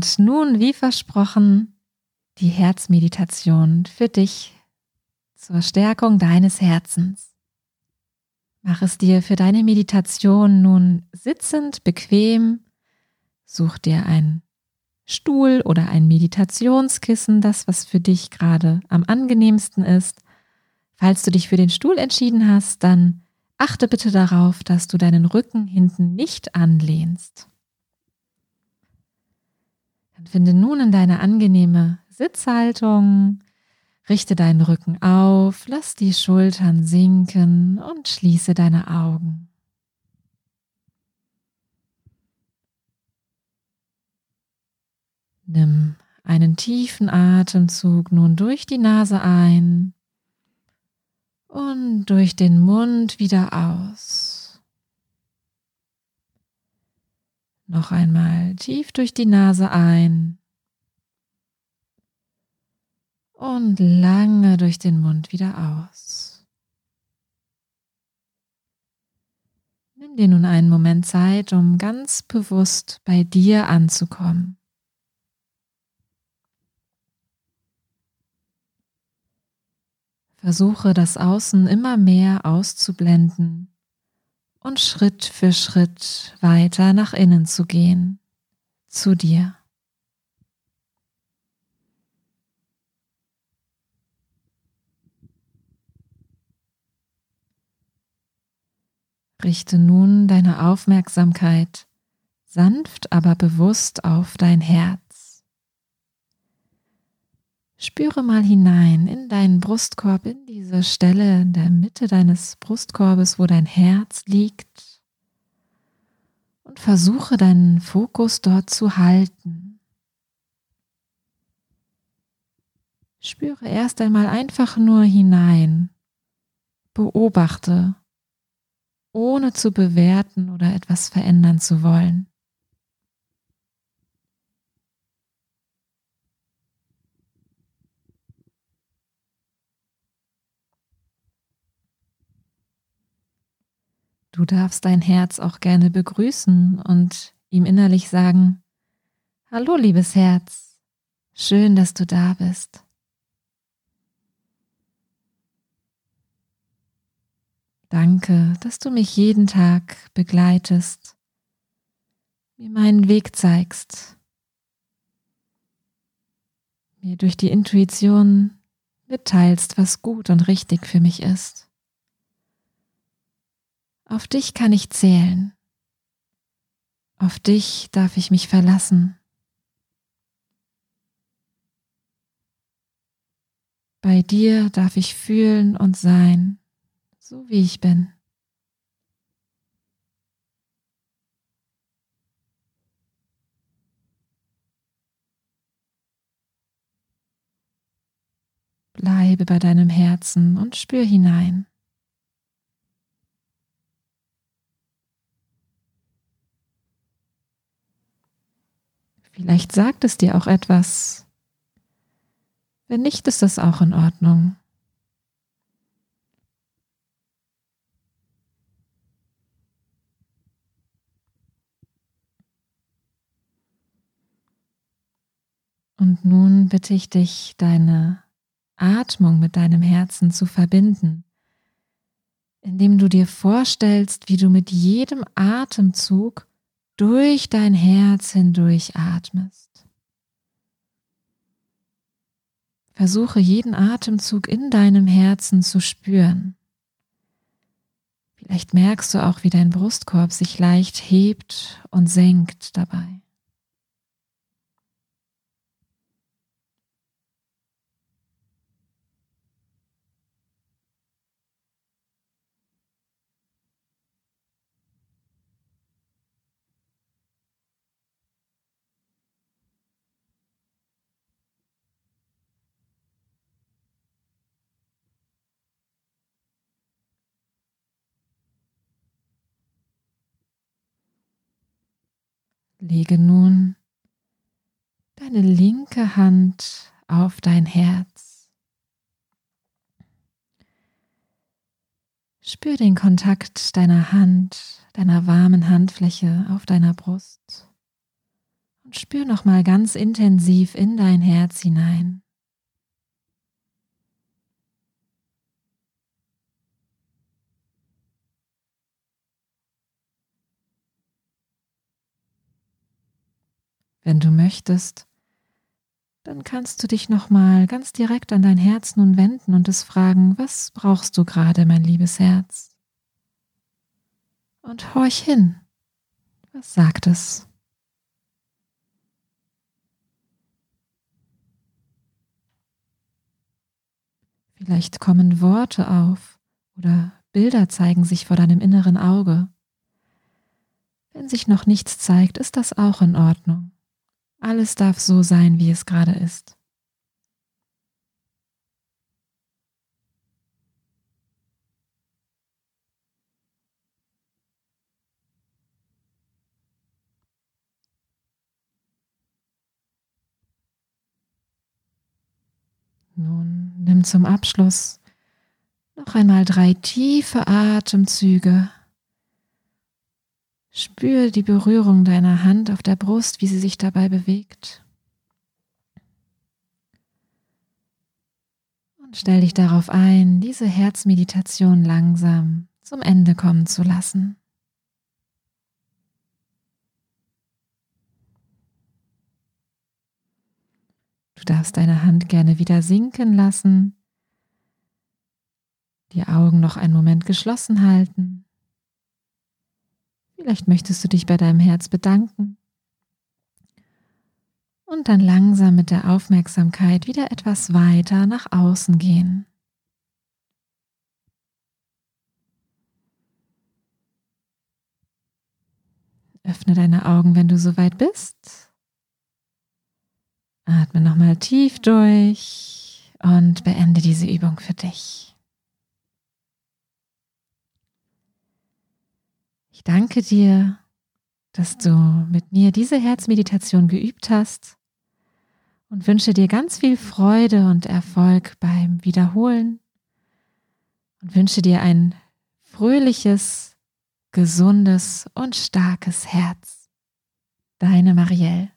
Und nun, wie versprochen, die Herzmeditation für dich zur Stärkung deines Herzens. Mach es dir für deine Meditation nun sitzend, bequem. Such dir einen Stuhl oder ein Meditationskissen, das, was für dich gerade am angenehmsten ist. Falls du dich für den Stuhl entschieden hast, dann achte bitte darauf, dass du deinen Rücken hinten nicht anlehnst. Dann finde nun in deine angenehme Sitzhaltung, richte deinen Rücken auf, lass die Schultern sinken und schließe deine Augen. Nimm einen tiefen Atemzug nun durch die Nase ein und durch den Mund wieder aus. Noch einmal tief durch die Nase ein und lange durch den Mund wieder aus. Nimm dir nun einen Moment Zeit, um ganz bewusst bei dir anzukommen. Versuche das Außen immer mehr auszublenden und Schritt für Schritt weiter nach innen zu gehen, zu dir. Richte nun deine Aufmerksamkeit sanft, aber bewusst auf dein Herz. Spüre mal hinein in deinen Brustkorb, in diese Stelle in der Mitte deines Brustkorbes, wo dein Herz liegt. Und versuche deinen Fokus dort zu halten. Spüre erst einmal einfach nur hinein. Beobachte, ohne zu bewerten oder etwas verändern zu wollen. Du darfst dein Herz auch gerne begrüßen und ihm innerlich sagen, Hallo liebes Herz, schön, dass du da bist. Danke, dass du mich jeden Tag begleitest, mir meinen Weg zeigst, mir durch die Intuition mitteilst, was gut und richtig für mich ist. Auf dich kann ich zählen. Auf dich darf ich mich verlassen. Bei dir darf ich fühlen und sein, so wie ich bin. Bleibe bei deinem Herzen und spür hinein. Vielleicht sagt es dir auch etwas. Wenn nicht, ist das auch in Ordnung. Und nun bitte ich dich, deine Atmung mit deinem Herzen zu verbinden, indem du dir vorstellst, wie du mit jedem Atemzug durch dein Herz hindurch atmest. Versuche jeden Atemzug in deinem Herzen zu spüren. Vielleicht merkst du auch, wie dein Brustkorb sich leicht hebt und senkt dabei. Lege nun deine linke Hand auf dein Herz. Spür den Kontakt deiner Hand, deiner warmen Handfläche auf deiner Brust Und spür nochmal ganz intensiv in dein Herz hinein. Wenn du möchtest, dann kannst du dich nochmal ganz direkt an dein Herz nun wenden und es fragen, was brauchst du gerade, mein liebes Herz? Und horch hin, was sagt es? Vielleicht kommen Worte auf oder Bilder zeigen sich vor deinem inneren Auge. Wenn sich noch nichts zeigt, ist das auch in Ordnung. Alles darf so sein, wie es gerade ist. Nun nimm zum Abschluss noch einmal drei tiefe Atemzüge Spür die Berührung deiner Hand auf der Brust, wie sie sich dabei bewegt. Und stell dich darauf ein, diese Herzmeditation langsam zum Ende kommen zu lassen. Du darfst deine Hand gerne wieder sinken lassen, die Augen noch einen Moment geschlossen halten. Vielleicht möchtest du dich bei deinem Herz bedanken und dann langsam mit der Aufmerksamkeit wieder etwas weiter nach außen gehen. Öffne deine Augen, wenn du soweit bist. Atme nochmal tief durch und beende diese Übung für dich. Ich danke dir, dass du mit mir diese Herzmeditation geübt hast und wünsche dir ganz viel Freude und Erfolg beim Wiederholen und wünsche dir ein fröhliches, gesundes und starkes Herz. Deine Marielle.